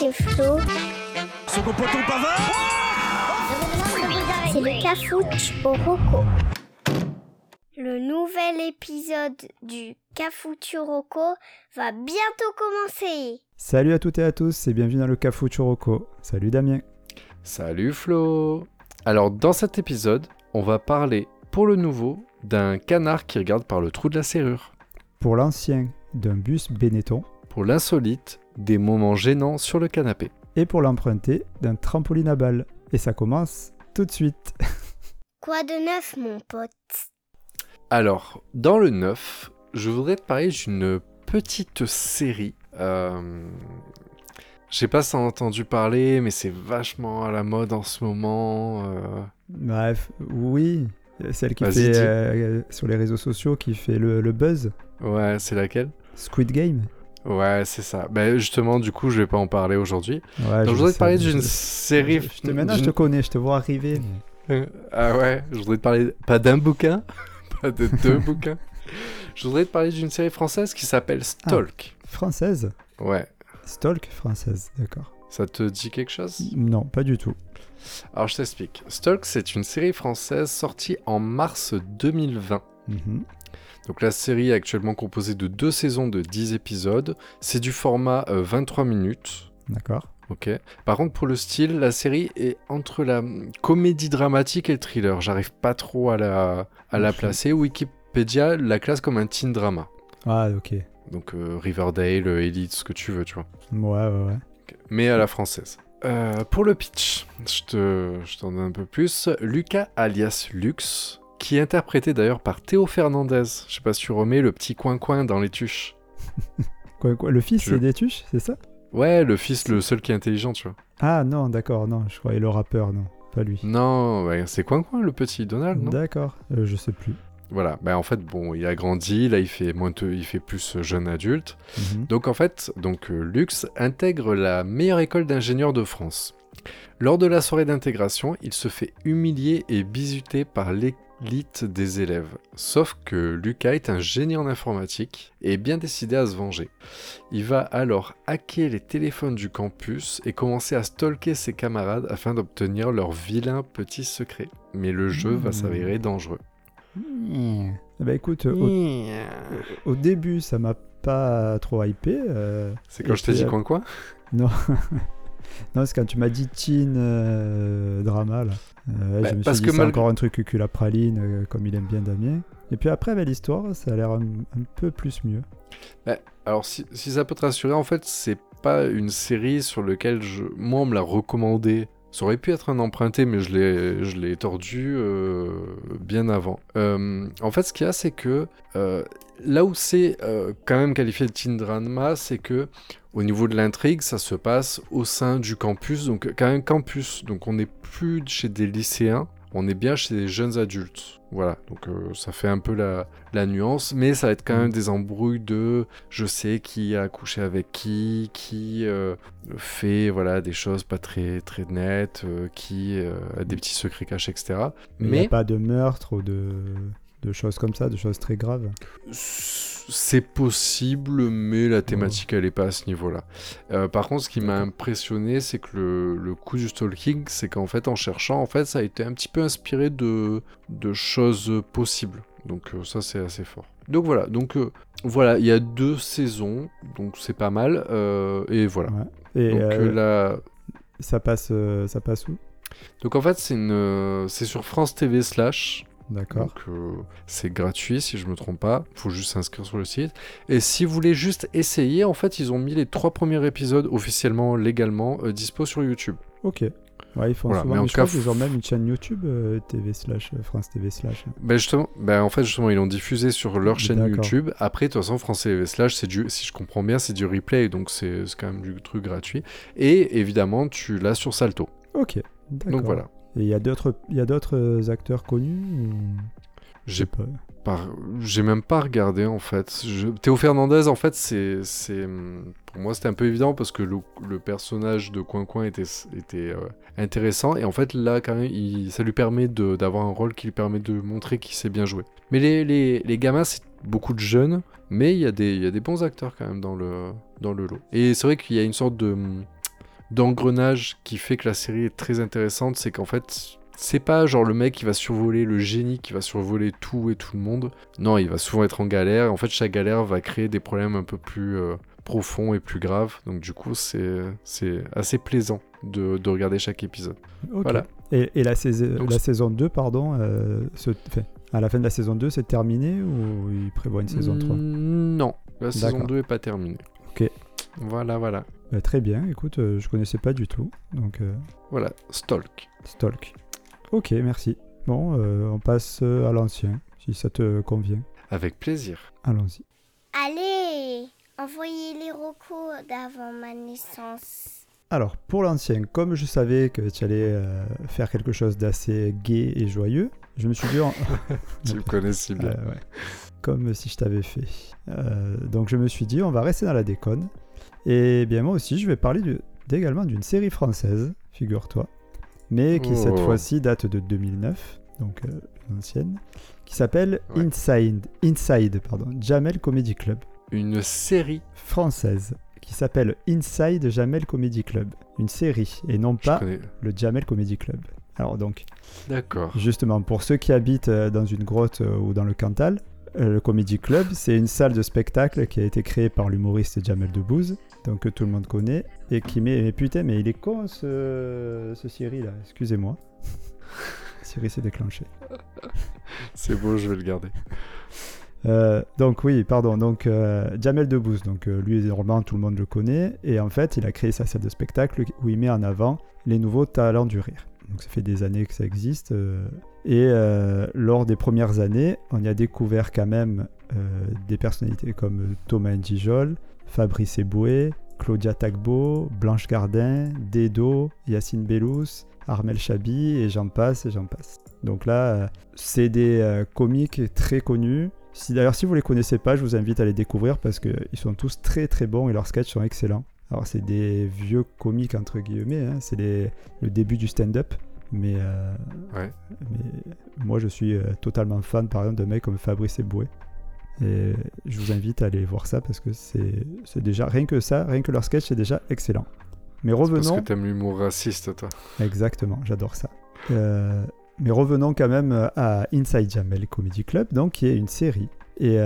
c'est Flo. Second poteau Pavard C'est le Cafouche au Roco. Le nouvel épisode du Cafuturoco va bientôt commencer. Salut à toutes et à tous et bienvenue dans le Cafou Churoko. Salut Damien. Salut Flo Alors dans cet épisode, on va parler pour le nouveau d'un canard qui regarde par le trou de la serrure. Pour l'ancien, d'un bus Benetton. Pour l'insolite, des moments gênants sur le canapé. Et pour l'emprunté, d'un trampoline à balles. Et ça commence tout de suite. Quoi de neuf, mon pote? Alors, dans le neuf, je voudrais te parler d'une petite série. Euh... Je sais pas si t'as entendu parler, mais c'est vachement à la mode en ce moment. euh. Bref, oui, celle qui fait euh, sur les réseaux sociaux qui fait le, le buzz. Ouais, c'est laquelle? Squid Game. Ouais, c'est ça. Ben justement, du coup, je vais pas en parler aujourd'hui. Ouais, Donc, je voudrais te parler d'une série. je te- maintenant, je te connais, je te vois arriver. Euh, Ah ouais, je voudrais te parler pas d'un bouquin, pas de deux bouquins. Je voudrais te parler d'une série française qui s'appelle Stalk. Française Ouais, Stalk française, d'accord. ça te dit quelque chose? Non, pas du tout. Alors je t'explique. Stalk, c'est une série française sortie en mars 2020. Mhm. Donc la série est actuellement composée de deux saisons de 10 épisodes. C'est du format euh, 23 minutes. D'accord. Ok. Par contre, pour le style, la série est entre la hum, comédie dramatique et le thriller. J'arrive pas trop à la, à la placer. Wikipédia la classe comme un teen drama. Ah, ok. Donc euh, Riverdale, euh, Elite, ce que tu veux, tu vois. Ouais, ouais, ouais. Mais à la française. Euh, pour le pitch, je te, je t'en donne un peu plus. Lucas alias Lux, qui est interprété d'ailleurs par Théo Fernandez. Je sais pas si tu remets le petit coin-coin dans les tuches. Quoi, quoi, le fils, c'est des tuches, c'est ça? Ouais, le fils, le seul qui est intelligent, tu vois. Ah, non, d'accord, non, je croyais le rappeur, non, pas lui. Non, c'est coin-coin le petit Donald, non? D'accord, euh, je sais plus. Voilà, ben en fait, bon, il a grandi, là il fait, moins de- il fait plus euh, jeune adulte. Mhm. Donc en fait, donc, euh, Lux intègre la meilleure école d'ingénieurs de France. Lors de la soirée d'intégration, il se fait humilier et bisuter par l'élite des élèves. Sauf que Lucas est un génie en informatique et est bien décidé à se venger. Il va alors hacker les téléphones du campus et commencer à stalker ses camarades afin d'obtenir leurs vilains petits secrets. Mais le jeu va Mmh. s'avérer dangereux. Eh Bah écoute, au, au début, ça m'a pas trop hypé. euh, C'est quand je t'ai dit euh, coin-coin Non. non, c'est quand tu m'as dit teen euh, drama, là. Euh, Bah, je me parce suis que dit, c'est malgré- encore un truc cul la praline, euh, comme il aime bien Damien. Et puis après, bah, l'histoire, ça a l'air un, un peu plus mieux. Alors, si, si ça peut te rassurer, en fait, c'est pas une série sur laquelle je... moi on me l'a recommandé. Ça aurait pu être un emprunté, mais je l'ai, je l'ai tordu euh, bien avant. En fait, ce qu'il y a, c'est que là où c'est euh, quand même qualifié de teen drama, c'est que au niveau de l'intrigue, ça se passe au sein du campus, donc quand même campus. Donc on n'est plus chez des lycéens, on est bien chez des jeunes adultes. Voilà, donc euh, ça fait un peu la, la nuance, mais ça va être quand même des embrouilles de je sais qui a couché avec qui, qui euh, fait voilà des choses pas très très nettes, euh, qui a des petits secrets cachés, etc. Mais il n'y Mais a pas de meurtre ou de, de choses comme ça, de choses très graves. c'est possible, mais la thématique elle est pas à ce niveau-là. Euh, par contre, ce qui m'a impressionné, c'est que le, le coup du stalking, c'est qu'en fait, en cherchant, en fait, ça a été un petit peu inspiré de, de choses possibles. Donc euh, ça, c'est assez fort. Donc voilà, donc euh, voilà, il y a deux saisons, donc c'est pas mal. et voilà. Ouais. Et Donc, la- ça, passe, ça passe où? donc en fait, c'est une, c'est sur France TV slash. D'accord. Donc euh, c'est gratuit si je me trompe pas, faut juste s'inscrire sur le site. Et si vous voulez juste essayer, en fait ils ont mis les trois premiers épisodes officiellement, légalement, euh, dispo sur YouTube. Ok. Ouais, ils font Voilà, souvent. mais en je crois cas, f- même une chaîne YouTube euh, TV slash euh, France TV slash. Ben justement, ben en fait justement ils l'ont diffusé sur leur chaîne. YouTube. Après de toute façon France TV slash c'est du, si je comprends bien c'est du replay donc c'est c'est quand même du truc gratuit. Et évidemment tu l'as sur Salto. Ok. D'accord. Donc voilà. Et il y a d'autres, il y a d'autres euh, acteurs connus ou... J'ai pas. Par- J'ai même pas regardé en fait. Je- Théo Fernandez en fait c'est c'est pour moi c'était un peu évident parce que le, le personnage de Coin Coin était était euh, intéressant et en fait là quand même il- ça lui permet de- d'avoir un rôle qui lui permet de montrer qu'il sait bien jouer. Mais les, les, les gamins c'est beaucoup de jeunes mais il y a des il y a des bons acteurs quand même dans le dans le lot. Et c'est vrai qu'il y a une sorte de d'engrenage qui fait que la série est très intéressante, c'est qu'en fait, c'est pas genre le mec qui va survoler le génie, qui va survoler tout et tout le monde. Non, il va souvent être en galère. En fait, chaque galère va créer des problèmes un peu plus euh, profonds et plus graves. Donc du coup, c'est assez plaisant de, de regarder chaque épisode. Voilà. Et, et la, saison, Donc, la saison 2, pardon, euh, se- enfin, à la fin de la saison 2, c'est terminé ou il prévoit une saison 3 Mm, Non, la saison D'accord. 2 est pas terminée. Ok. Voilà, voilà. Euh, Très bien, écoute, euh, je connaissais pas du tout. Donc, euh, Voilà, Stalk. Stalk. Ok, merci. Bon, euh, on passe euh, à l'ancien, si ça te convient. Avec plaisir. Allons-y. Allez, envoyez les recos d'avant ma naissance. Alors, pour l'ancien, comme je savais que tu allais euh, faire quelque chose d'assez gai et joyeux, je me suis dit... en- Tu me connais si bien. Euh, ouais. Comme si je t'avais fait. Euh, donc je me suis dit, on va rester dans la déconne. Et bien moi aussi, je vais parler également d'une série française, figure-toi, mais qui cette Oh. fois-ci date de 2009, donc euh, une ancienne, qui s'appelle Ouais. Inside, Inside pardon, Jamel Comedy Club, Une série. française, qui s'appelle Inside Jamel Comedy Club. Une série, et non pas le Jamel Comedy Club. Alors donc, D'accord. Justement, pour ceux qui habitent euh, dans une grotte euh, ou dans le Cantal, le Comedy Club, c'est une salle de spectacle qui a été créée par l'humoriste Jamel Debbouze, donc que tout le monde connaît, et qui met... Mais putain, mais il est con ce, ce Siri là, excusez-moi. Siri s'est déclenché. C'est beau, je vais le garder. Euh, donc oui, pardon, donc euh, Jamel Debbouze, donc euh, lui normalement tout le monde le connaît, et en fait il a créé sa salle de spectacle où il met en avant les nouveaux talents du rire. Donc ça fait des années que ça existe, euh, et euh, lors des premières années, on y a découvert quand même euh, des personnalités comme Thomas Ndijol, Fabrice Eboué, Claudia Tagbo, Blanche Gardin, Dedo, Yacine Bellous, Armel Chabi, et j'en passe, et j'en passe. Donc là, c'est des comiques très connus. Si, D'ailleurs, si vous les connaissez pas, je vous invite à les découvrir parce qu'ils sont tous très très bons et leurs sketchs sont excellents. Alors, c'est des vieux comiques entre guillemets, hein, c'est le début du stand-up. Mais, euh, Ouais. mais moi, je suis euh, totalement fan par exemple d'un mec comme Fabrice Eboué. Et je vous invite à aller voir ça parce que c'est déjà, rien que ça, rien que leur sketch, c'est déjà excellent. Mais Parce revenons. que t'aimes l'humour raciste, toi. Exactement, j'adore ça. Euh, mais revenons quand même à Inside Jamel Comedy Club, donc qui est une série. Et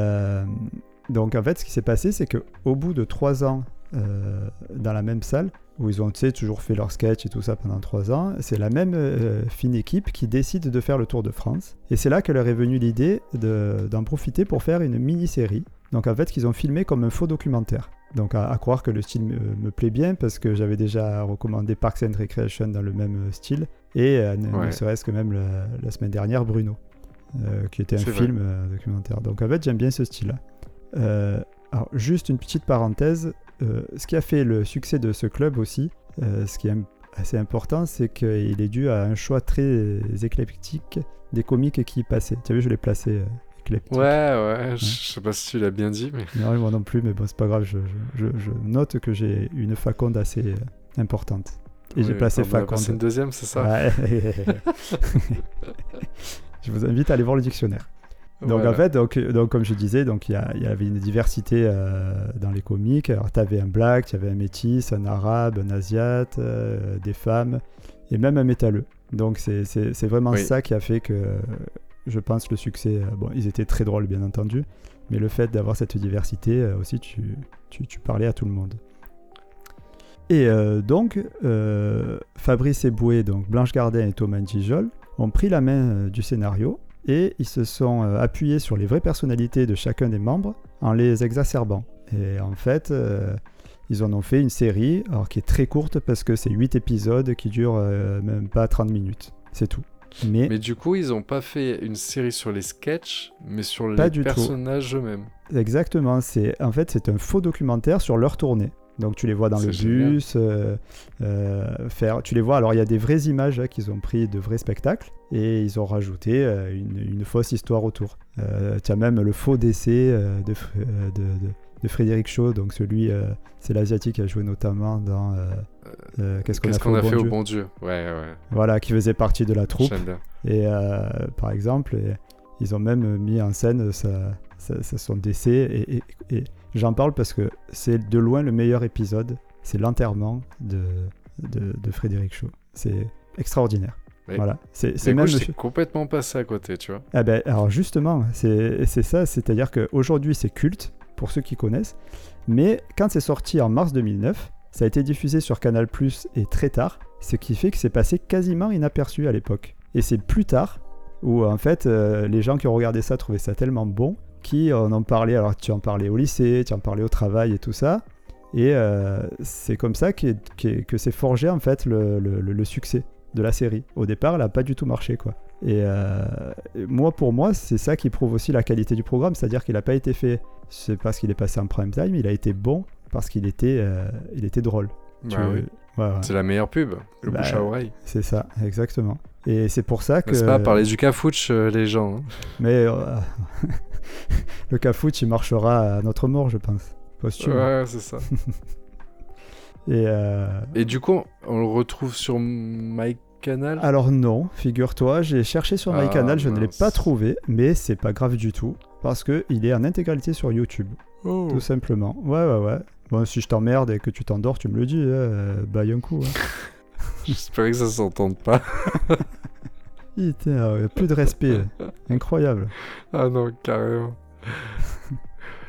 donc en fait, ce qui s'est passé, c'est que au bout de trois ans euh, dans la même salle, où ils ont toujours fait leur sketch et tout ça pendant trois ans, c'est la même euh, fine équipe qui décide de faire le Tour de France. Et c'est là que leur est venue l'idée de- d'en profiter pour faire une mini-série. Donc en fait, qu'ils ont filmé comme un faux documentaire. Donc à, à croire que le style me, me plaît bien parce que j'avais déjà recommandé Parks and Recreation dans le même euh, style et euh, ne, serait-ce que même la, la semaine dernière Bruno qui était un film documentaire. Donc en fait j'aime bien ce style-là. Alors juste une petite parenthèse, ce qui a fait le succès de ce club aussi, euh, ce qui est assez important, c'est qu'il est dû à un choix très éclectique des comiques qui y passaient. Tu as vu, je l'ai placé euh, éclectique. Ouais, ouais, je je sais pas si tu l'as bien dit, mais. Non, moi non plus, mais bon, c'est pas grave. Je, je- je- je note que j'ai une faconde assez euh, importante. Et j'ai placé faconde. passé une deuxième, c'est ça Ouais. je vous invite à aller voir le dictionnaire. Donc Voilà. en fait, donc, donc, comme je disais, donc il y, avait une diversité euh, dans les comiques. Alors tu avais un black, tu avais un métis, un arabe, un asiate, euh, des femmes et même un métalleux. Donc c'est- vraiment Oui. ça qui a fait que je pense le succès. euh, bon, ils étaient très drôles bien entendu, mais le fait d'avoir cette diversité aussi, tu, tu, tu parlais à tout le monde. Et euh, donc, euh, Fabrice Eboué, donc Blanche Gardin et Thomas Gijol ont pris la main euh, du scénario et ils se sont euh, appuyés sur les vraies personnalités de chacun des membres en les exacerbant. Et en fait, euh, ils en ont fait une série, alors qui est très courte parce que c'est 8 épisodes qui durent euh, même pas 30 minutes. C'est tout. Mais, Mais du coup, ils ont pas fait une série sur les sketchs, mais sur les du personnages eux-mêmes. exactement, c'est en fait c'est un faux documentaire sur leur tournée. Donc tu les vois dans le génial. bus, euh, faire, tu les vois. Alors il y a des vraies images hein, qu'ils ont pris de vrais spectacles et ils ont rajouté euh, une, une fausse histoire autour. Euh, tu as même le faux décès euh, de, Fr- de, de- de Frédéric Shaw, donc celui, euh, c'est l'asiatique qui a joué notamment dans euh, euh, Qu'est-ce qu'on Qu'est-ce a fait, au, bon fait Dieu bon Dieu? Ouais, ouais. Voilà, qui faisait partie de la troupe. Et par exemple, et- ils ont même mis en scène sa, sa- sa- son décès. Et, et- et j'en parle parce que c'est de loin le meilleur épisode. C'est l'enterrement de, de, de Frédéric Shaw. C'est extraordinaire. Voilà. C'est complètement passé à côté, tu vois. Ah ben, alors justement, c'est ça, c'est-à-dire qu'aujourd'hui c'est culte, pour ceux qui connaissent, mais quand c'est sorti en mars 2009, ça a été diffusé sur Canal Plus et très tard, ce qui fait que c'est passé quasiment inaperçu à l'époque. Et c'est plus tard où en fait euh, les gens qui ont regardé ça trouvaient ça tellement bon, qui en ont parlé, alors tu en parlais au lycée, tu en parlais au travail et tout ça, et euh, c'est comme ça que s'est forgé en fait le- le succès de la série. Au départ, elle n'a pas du tout marché quoi. Et euh, moi, pour moi, c'est ça qui prouve aussi la qualité du programme, c'est-à-dire qu'il n'a pas été fait, c'est parce qu'il est passé en prime time, il a été bon parce qu'il était, euh, il était drôle. Bah veux- oui. ouais, ouais, C'est la meilleure pub, le Bah, bouche à oreille. c'est ça, exactement. Et c'est pour ça que. N'est-ce pas Parler du cafouche, euh, les gens. hein. Mais le cafouche, il marchera à notre mort, je pense. Posthume. Ouais, c'est ça. Et euh, Et du coup, on le retrouve sur MyCanal alors non, figure-toi, j'ai cherché sur Ah, MyCanal, je ne l'ai pas trouvé, mais c'est pas grave du tout parce que il est en intégralité sur YouTube. Oh. Tout simplement. Ouais, ouais, ouais. Bon, si je t'emmerde et que tu t'endors, tu me le dis, hein, euh, baille un coup. hein. J'espérais que ça s'entende pas. Plus de respect. Incroyable. Ah non, carrément.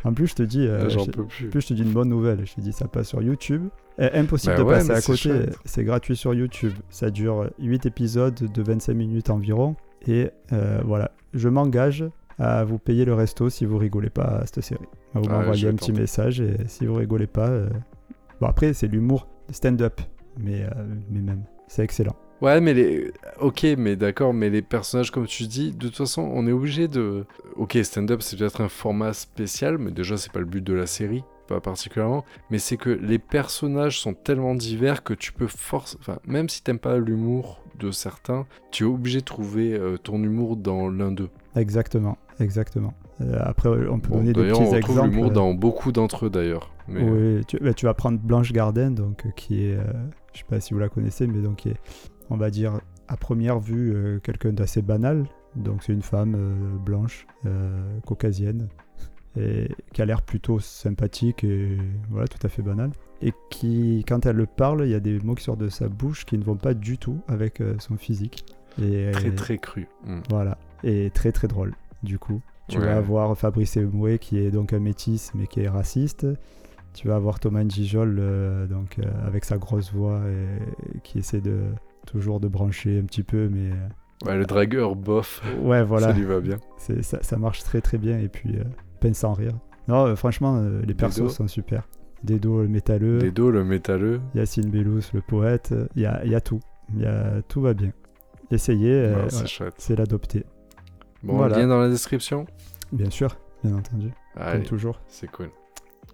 En plus, je te dis, euh, je- plus. en plus, je te dis une bonne nouvelle. Je te dis, ça passe sur YouTube. Eh, impossible Bah de ouais, passer à côté. C'est gratuit sur YouTube. Ça dure 8 épisodes de 25 minutes environ. Et euh, voilà, je m'engage à vous payer le resto si vous rigolez pas à cette série. Vous Ah, m'envoyez un petit tenter. message et si vous rigolez pas. euh, Bon, après, c'est l'humour stand-up. Mais, euh, mais même, c'est excellent. Ouais, mais les. Ok, mais d'accord, mais les personnages, comme tu dis, de toute façon, on est obligé de. Ok, stand-up, c'est peut-être un format spécial, mais déjà, c'est pas le but de la série, pas particulièrement. Mais c'est que les personnages sont tellement divers que tu peux force. Enfin, même si t'aimes pas l'humour de certains, tu es obligé de trouver euh, ton humour dans l'un d'eux. Exactement, exactement. Euh, après, on peut Bon, donner des d'ailleurs, petits on exemples. l'humour dans beaucoup d'entre eux, d'ailleurs. Mais, euh, Oui, tu, bah, tu vas prendre Blanche Garden, donc, euh, qui est, euh, je sais pas si vous la connaissez, mais donc qui est, on va dire, à première vue, euh, quelqu'un d'assez banal. Donc c'est une femme euh, blanche, euh, caucasienne, et qui a l'air plutôt sympathique et voilà, tout à fait banal. Et qui, quand elle le parle, il y a des mots qui sortent de sa bouche qui ne vont pas du tout avec son physique. Et, très, très cru. Mm. Voilà, et très très drôle, du coup. Tu Ouais. vas avoir Fabrice Eboué qui est donc un métis mais qui est raciste. Tu vas avoir Thomas euh, donc, euh, avec sa grosse voix et, qui essaie de toujours de brancher un petit peu, mais euh, Ouais, le dragueur bof, ouais, voilà, ça lui va bien. c'est, ça, ça marche très très bien et puis euh, peine sans rire. Non, euh, franchement, euh, les persos Dedo. sont super. Dedo le métalleux, Dedo, le métalleux. Yacine Bellous le poète, il y a, y a tout. Il y a, tout va bien. Essayez, Ouais, c'est voilà, chouette. c'est l'adopter. Bon, Voilà. lien dans la description Bien sûr, bien entendu, Allez, comme toujours. c'est cool.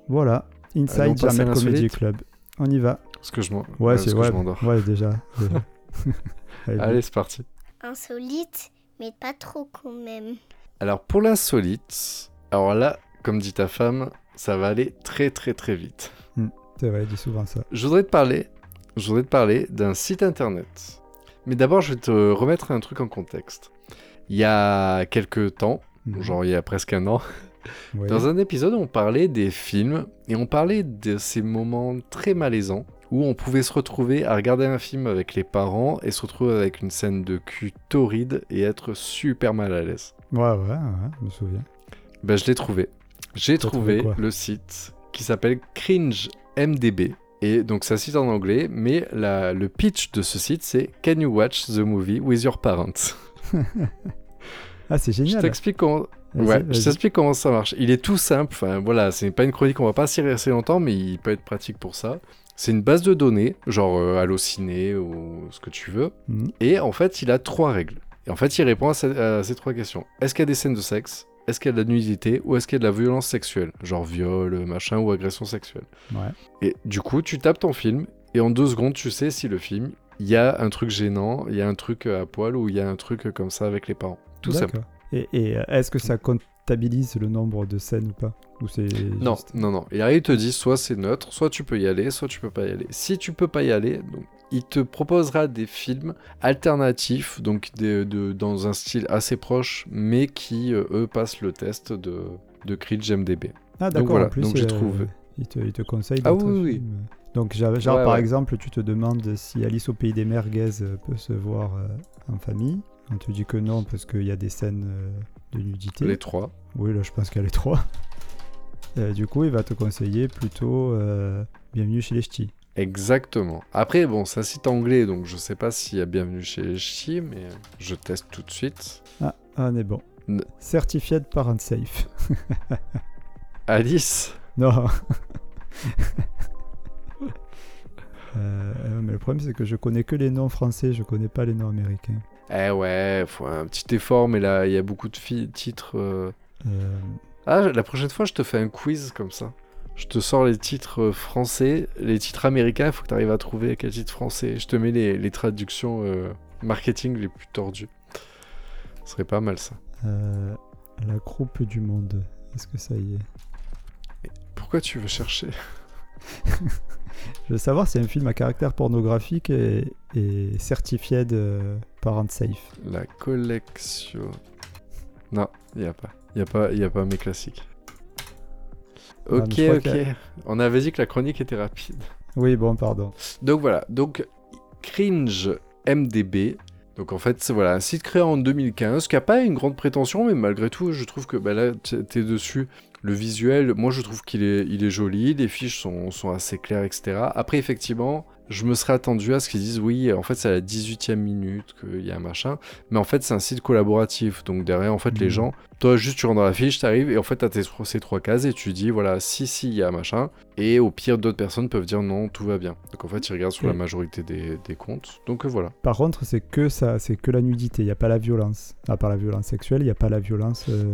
Voilà, Allez, Inside à Jamel Comedy Club. On y va. Parce que je m'en... Ouais, c'est ouais, m'endors. ouais déjà. déjà. Allez, Allez, c'est parti. Insolite, mais pas trop quand même. Alors, pour l'insolite, alors là, comme dit ta femme, ça va aller très très très vite. c'est vrai, il dit souvent ça. Je voudrais te parler, je voudrais te parler d'un site internet. Mais d'abord, je vais te remettre un truc en contexte. Il y a quelques temps, Mhm. genre il y a presque un an, Ouais. Dans un épisode, on parlait des films et on parlait de ces moments très malaisants où on pouvait se retrouver à regarder un film avec les parents et se retrouver avec une scène de cul torride et être super mal à l'aise. Ouais, ouais, ouais, je me souviens. Ben, je l'ai trouvé. J'ai trouvé le site qui s'appelle Cringe MDB. Et donc c'est un site en anglais, mais la- le pitch de ce site c'est Can you watch the movie with your parents? Ah, c'est Je génial. t'explique comment, Ouais, je t'explique comment ça marche. Il est tout simple. Enfin, voilà, c'est pas une chronique, on va pas s'y rester longtemps, mais il peut être pratique pour ça. C'est une base de données, genre euh, Allociné ou ce que tu veux. Mhm. Et en fait, il a trois règles. Et en fait, il répond à, ces- à ces trois questions. Est-ce qu'il y a des scènes de sexe? Est-ce qu'il y a de la nudité? Ou est-ce qu'il y a de la violence sexuelle? Genre viol, machin, ou agression sexuelle. Ouais. Et du coup, tu tapes ton film, et en deux secondes, tu sais si le film, il y a un truc gênant, il y a un truc à poil, ou il y a un truc comme ça avec les parents. Tout simple. Et, et, euh, est-ce que ça comptabilise le nombre de scènes ou pas Ou Non, juste- non, non. Et là, il te dit soit c'est neutre, soit tu peux y aller, soit tu peux pas y aller. Si tu peux pas y aller, donc, il te proposera des films alternatifs, donc des- de, dans un style assez proche, mais qui, euh, eux, passent le test de, de Cringe MDB. Ah, d'accord, voilà, en plus, donc j'ai euh, trouvé. Il te, il te conseille Ah oui, oui. films. Donc, genre, genre, Ouais, par ouais. exemple, tu te demandes si Alice au pays des merguez euh, peut se voir euh, en famille. On te dit que non parce qu'il y a des scènes euh, de nudité. Les trois. Oui, là, je pense qu'il y a les trois. Euh, du coup, il va te conseiller plutôt euh, Bienvenue chez les Ch'tis. Exactement. Après, bon, c'est un site anglais, donc je sais pas s'il y a bienvenue chez les Ch'tis, mais je teste tout de suite. Ah, on est bon. Ne- Certified Parent Safe. Alice Non. Euh, mais le problème, c'est que je connais que les noms français, je connais pas les noms américains. Eh ouais, faut un petit effort, mais là, il y a beaucoup de titres. euh. Euh, Ah, la prochaine fois, je te fais un quiz comme ça. Je te sors les titres euh, français, les titres américains, il faut que tu arrives à trouver quel titre français. Je te mets les, les traductions euh, marketing les plus tordues. Ce serait pas mal ça. la croupe du monde. Est-ce que ça y est? Pourquoi tu veux chercher? Je veux savoir si un film à caractère pornographique est, est certifié de Parent Safe. La collection. Non, il n'y a pas. Il n'y a, pas- y a pas mes classiques. Ah, Ok, ok. On avait dit que la chronique était rapide. Oui, bon, pardon. Donc voilà, donc Cringe MDB. Donc en fait, voilà, un site créé en 2015 qui a pas une grande prétention, mais malgré tout, je trouve que bah, là, t- t'es dessus. Le visuel, moi je trouve qu'il est, joli, les fiches sont assez claires, etc. Après, effectivement, je me serais attendu à ce qu'ils disent oui, en fait, c'est à la 18e minute qu'il y a un machin, mais en fait, c'est un site collaboratif. Donc derrière, en fait, les Mhm. gens, toi, juste tu rentres dans la fiche, t'arrives et en fait, t'as tes, ces trois cases et tu dis voilà, si, si, il y a un machin. Et au pire, d'autres personnes peuvent dire non, tout va bien. Donc en fait, ils regardent sur la majorité des, des comptes. Donc voilà. Par contre, c'est que ça, c'est que la nudité, il n'y a pas la violence. À part la violence sexuelle, il n'y a pas la violence. euh,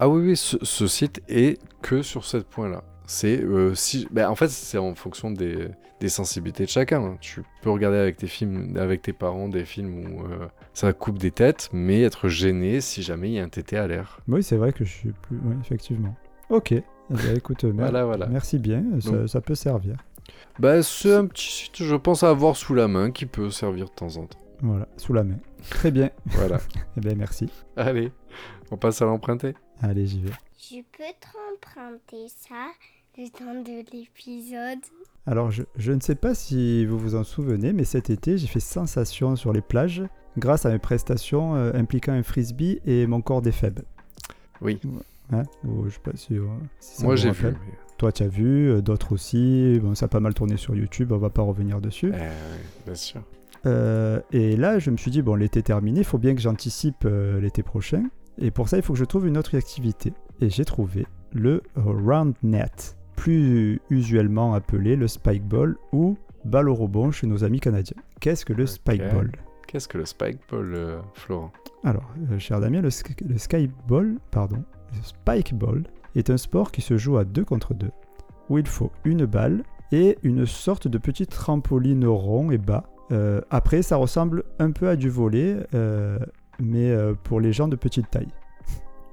Ah oui, oui, ce, ce site est que sur ce point-là. C'est euh, si, ben, en fait, c'est en fonction des, des sensibilités de chacun. Tu peux regarder avec tes films, avec tes parents, des films où euh, ça coupe des têtes, mais être gêné si jamais il y a un tété à l'air. Oui, c'est vrai que je suis plus. Oui, effectivement. Ok. Eh bien, écoute, Voilà, voilà. merci bien, ça, Donc- ça peut servir. Bah, c'est un petit site, je pense, à avoir sous la main qui peut servir de temps en temps. Voilà, sous la main. Très bien. Voilà. Eh bien, merci. Allez, on passe à l'emprunter. Allez, j'y vais. Je peux te emprunter ça? Le temps de l'épisode Alors, je, je ne sais pas si vous vous en souvenez, mais cet été, j'ai fait sensation sur les plages grâce à mes prestations euh, impliquant un frisbee et mon corps des faibles. Oui. Hein? Je sais pas si, euh, si Moi, j'ai vu. Toi, tu as vu, euh, d'autres aussi. Bon, ça a pas mal tourné sur YouTube, on va pas revenir dessus. Eh, bien sûr. Euh, et là, je me suis dit, bon, l'été terminé, il faut bien que j'anticipe euh, l'été prochain. Et pour ça, il faut que je trouve une autre activité. Et j'ai trouvé le Round Net, plus usuellement appelé le Spike Ball ou balle au rebond chez nos amis canadiens. Qu'est-ce que le Ok. Spike Ball Qu'est-ce que le Spike Ball, euh, Florent? Alors, euh, cher Damien, le, le Sky Ball, pardon, le Spike Ball est un sport qui se joue à deux contre deux, où il faut une balle et une sorte de petit trampoline rond et bas. Euh, après, ça ressemble un peu à du volet, mais pour les gens de petite taille.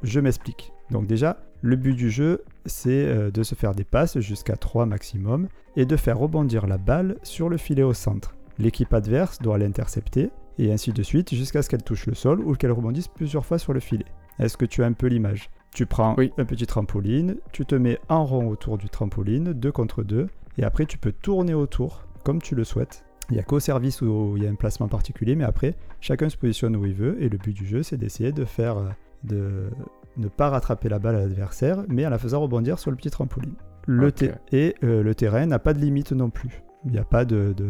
Je m'explique. Donc déjà, le but du jeu, c'est euh, de se faire des passes jusqu'à 3 maximum et de faire rebondir la balle sur le filet au centre. L'équipe adverse doit l'intercepter et ainsi de suite jusqu'à ce qu'elle touche le sol ou qu'elle rebondisse plusieurs fois sur le filet. Est-ce que tu as un peu l'image? Tu prends Oui. un petit trampoline, tu te mets en rond autour du trampoline, deux contre deux, et après tu peux tourner autour comme tu le souhaites. Il n'y a qu'au service où il y a un placement particulier, mais après, chacun se positionne où il veut, et le but du jeu, c'est d'essayer de faire, euh, de ne pas rattraper la balle à l'adversaire, mais en la faisant rebondir sur le petit trampoline. Le et euh, le terrain n'a pas de limite non plus. Il n'y a pas de, de,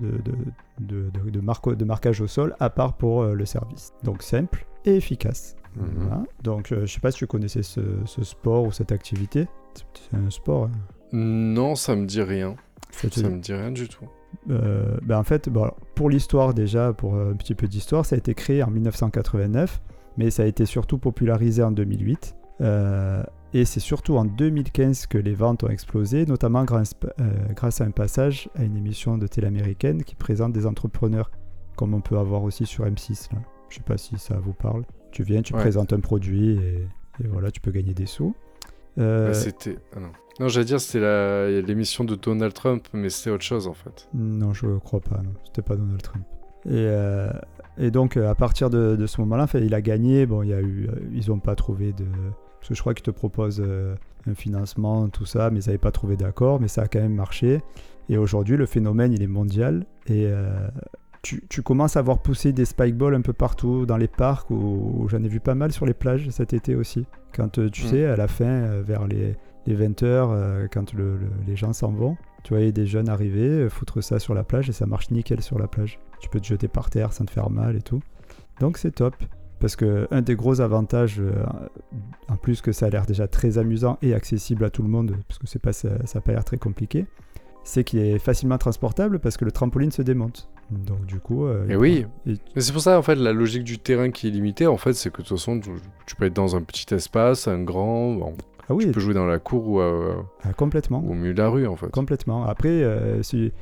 de, de, de- de- de marque- de marquage au sol, à part pour euh, le service. Donc simple et efficace. Mhm. Voilà. Donc euh, je ne sais pas si tu connaissais ce, ce sport ou cette activité. C'est un sport. hein. Non, ça me dit rien. C'est- Ça me dit rien du tout. Euh, ben en fait, bon, alors, pour l'histoire déjà, pour un petit peu d'histoire, ça a été créé en 1989, mais ça a été surtout popularisé en 2008. Euh, et c'est surtout en 2015 que les ventes ont explosé, notamment grâce, euh, grâce à un passage à une émission de télé américaine qui présente des entrepreneurs, comme on peut avoir aussi sur M6. Là. Je sais pas si ça vous parle. Tu viens, tu Ouais. présentes un produit et, et voilà, tu peux gagner des sous. Euh, Bah, c'était. Ah non. Non, j'allais dire c'était l'émission de Donald Trump, mais c'était autre chose en fait. Non, je crois pas. Non, c'était pas Donald Trump. Et, euh, et donc euh, à partir de, de ce moment-là, il a gagné. Bon, il y a eu, euh, ils n'ont pas trouvé de, Parce que je crois qu'ils te proposent euh, un financement, tout ça, mais ils n'avaient pas trouvé d'accord, mais ça a quand même marché. Et aujourd'hui, le phénomène, il est mondial. Et euh, tu, tu commences à voir pousser des spike balls un peu partout dans les parcs, où, où j'en ai vu pas mal sur les plages cet été aussi. Quand tu Mm. sais, à la fin, vers les, les 20h, euh, quand le- le- les gens s'en vont, tu voyais des jeunes arriver, euh, foutre ça sur la plage et ça marche nickel sur la plage. Tu peux te jeter par terre sans te faire mal et tout. Donc c'est top. Parce que un des gros avantages, euh, en plus que ça a l'air déjà très amusant et accessible à tout le monde, parce que c'est pas, ça n'a pas l'air très compliqué, c'est qu'il est facilement transportable parce que le trampoline se démonte. Donc du coup... euh, Et il oui. Mais c'est pour ça, en fait, la logique du terrain qui est limitée, en fait, c'est que de toute façon, tu, tu peux être dans un petit espace, un grand, bon, ah oui, tu peux jouer dans la cour ou à- ah, complètement. au milieu de la rue, en fait. Complètement. Après, euh, si,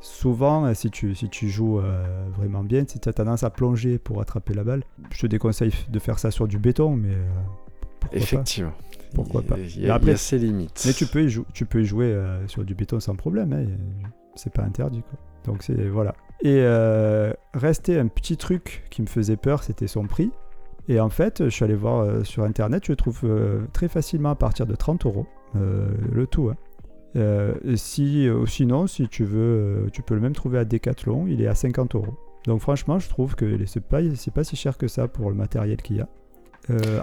souvent, euh, si tu, si tu joues euh, vraiment bien, si tu as tendance à plonger pour attraper la balle, je te déconseille de faire ça sur du béton, mais euh, pourquoi pas. Effectivement. Pourquoi Il- pas. Il y, a, y après- a ses limites. Mais tu peux y, jou- tu peux y jouer sur du béton sans problème, hein, c'est pas interdit. Quoi. Donc c'est voilà. Et restait un petit truc qui me faisait peur, c'était son prix. Et en fait, je suis allé voir euh, sur internet, je trouve euh, très facilement à partir de 30 euros, euh, le tout. hein. Euh, si, sinon, si tu veux, tu peux le même trouver à Decathlon, il est à 50 euros. Donc franchement, je trouve que c'est pas, pas si cher que ça pour le matériel qu'il y a.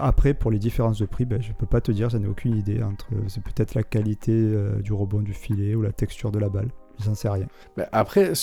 Après, pour les différences de prix, ben, je peux pas te dire, j'en ai aucune idée. Entre, c'est peut-être la qualité du rebond du filet ou la texture de la balle. J'en sais rien. Mais après,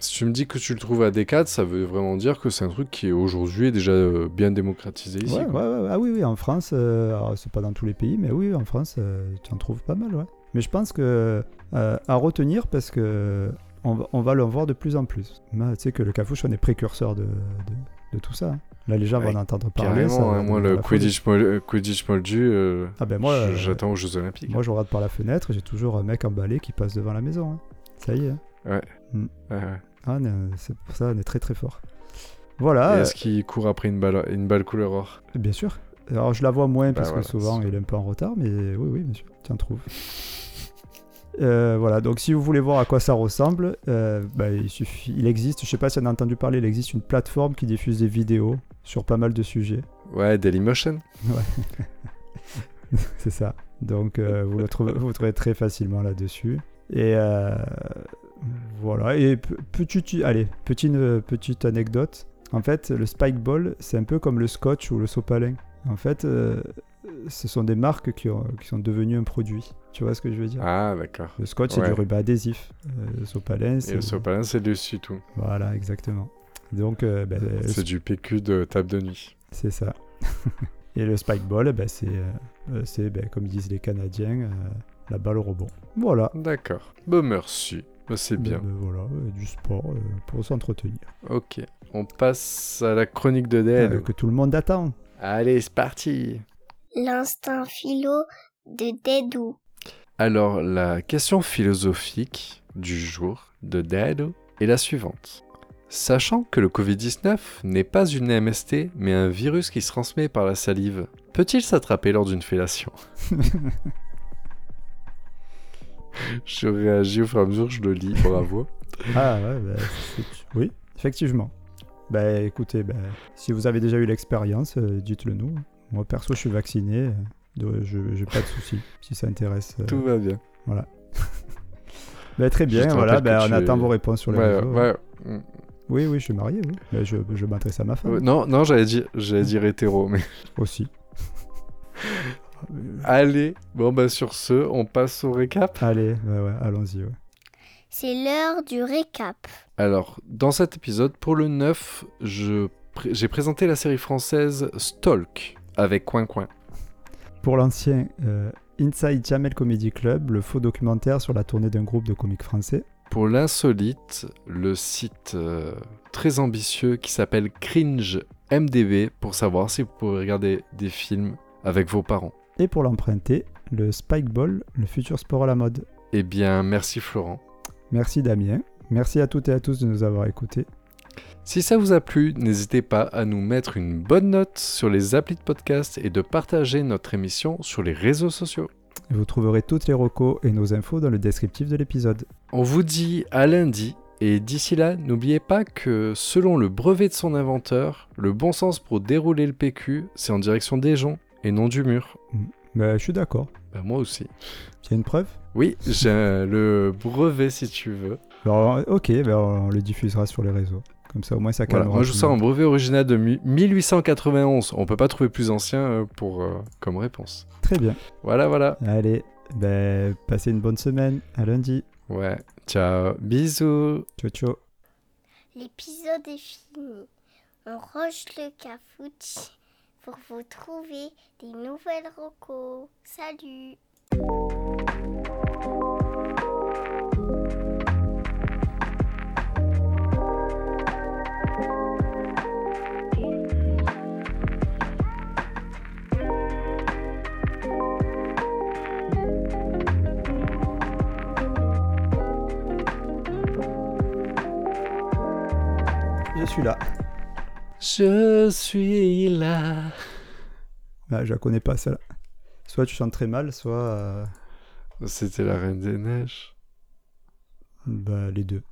si tu me dis que tu le trouves à D4, ça veut vraiment dire que c'est un truc qui est aujourd'hui déjà euh, bien démocratisé ici. Ouais, quoi. ouais, ouais. Ah oui, oui, en France, euh, c'est pas dans tous les pays, mais oui, en France, euh, tu en trouves pas mal, ouais. Mais je pense que euh, à retenir parce que on va, on va le voir de plus en plus. Moi, Tu sais que le cafouche, on est précurseur de, de, de tout ça. hein. Là, les gens Ouais, vont en entendre parler. ça Carrément, hein, moi le. Quidditch, mol- Quidditch moldu, euh, Ah ben moi, j'attends aux Jeux Olympiques. moi, je regarde par la fenêtre, j'ai toujours un mec en balai qui passe devant la maison. hein. Ça y est. hein. Ouais, ouais. Ah, est- c'est pour ça on est très très fort. Voilà, Est-ce qu'il court après une balle, une balle couleur or? Euh, bien sûr. Alors je la vois moins Bah parce voilà, que souvent il est un peu en retard, mais oui, oui, bien sûr, tu en trouves. Euh, voilà, donc si vous voulez voir à quoi ça ressemble, euh, bah, il suffit, il existe, je sais pas si on a entendu parler, il existe une plateforme qui diffuse des vidéos sur pas mal de sujets. Ouais, Dailymotion. C'est ça. Donc euh, vous le trouvez, vous le trouvez très facilement là-dessus. Et euh, voilà. Et pe- petite, allez, petite, euh, petite anecdote. En fait, le Spike Ball, c'est un peu comme le Scotch ou le sopalin. En fait, euh, ce sont des marques qui, ont- qui sont devenues un produit. Tu vois ce que je veux dire? Ah, d'accord. Le Scotch, c'est du ruban adhésif. Euh, le sopalin, Et c'est... le sopalin, c'est dessus tout. Voilà, exactement. Donc, euh, ben, le C'est du PQ de table de nuit. C'est ça. Et le spike ball, ben, c'est, euh, c'est ben, comme disent les Canadiens, la balle au rebond. Voilà. D'accord. Bon, merci. Bah, c'est bien. Ben, voilà, euh, du sport euh, pour s'entretenir. Ok. On passe à la chronique de Euh, Dead. que tout le monde attend. Allez, c'est parti. L'instinct philo de Dédou. Alors, la question philosophique du jour de Dead est la suivante. Sachant que le Covid-19 n'est pas une MST, mais un virus qui se transmet par la salive, peut-il s'attraper lors d'une fellation? Je réagis au fur et à mesure que je le lis, bravo. Ah ouais, c'est- oui, effectivement. Ben écoutez, ben, si vous avez déjà eu l'expérience, euh, dites-le nous. Moi perso, je suis vacciné, euh, je n'ai pas de soucis si ça intéresse. euh, Tout va bien. ben, très bien, voilà, que on attend es- vos réponses sur les Ouais. Oui, oui, je suis marié, oui. Ben, je, je m'adresse à ma femme Euh, Non, non, j'allais dire, j'allais dire hétéro, mais aussi. Allez. Bon, bah sur ce, on passe au récap. Allez, ouais, ouais, allons-y. ouais. C'est l'heure du récap. Alors, dans cet épisode, pour le 9, je pré- j'ai présenté la série française Stalk avec Coin Coin. Pour l'ancien euh, Inside Jamel Comedy Club, le faux documentaire sur la tournée d'un groupe de comiques français. Pour l'insolite, le site euh, très ambitieux qui s'appelle Cringe MDB pour savoir si vous pouvez regarder des films avec vos parents. Et pour l'emprunter, le Spike Ball, le futur sport à la mode. Eh bien, merci Florent. Merci Damien. Merci à toutes et à tous de nous avoir écoutés. Si ça vous a plu, n'hésitez pas à nous mettre une bonne note sur les applis de podcast et de partager notre émission sur les réseaux sociaux. Vous trouverez toutes les recos et nos infos dans le descriptif de l'épisode. On vous dit à lundi et d'ici là, n'oubliez pas que selon le brevet de son inventeur, le bon sens pour dérouler le PQ, c'est en direction des gens et non du mur. Bah, je suis d'accord. Bah, moi aussi. Tu as une preuve? Oui, j'ai le brevet si tu veux. Alors, ok, bah, on le diffusera sur les réseaux. Comme ça, au moins, ça Voilà, calmera. moi je sors un brevet original de mi- 1891. On peut pas trouver plus ancien euh, pour euh, comme réponse. Très bien. Voilà, voilà. Allez, bah, passez une bonne semaine. À lundi. Ouais. Ciao. Bisous. Ciao, ciao. L'épisode est fini. On range le cafouche pour vous trouver des nouvelles recos. Salut Je suis là. Je suis là. Ah, je la connais pas, celle-là. Soit tu chantes très mal, soit. euh, C'était la Reine des Neiges. bah, les deux.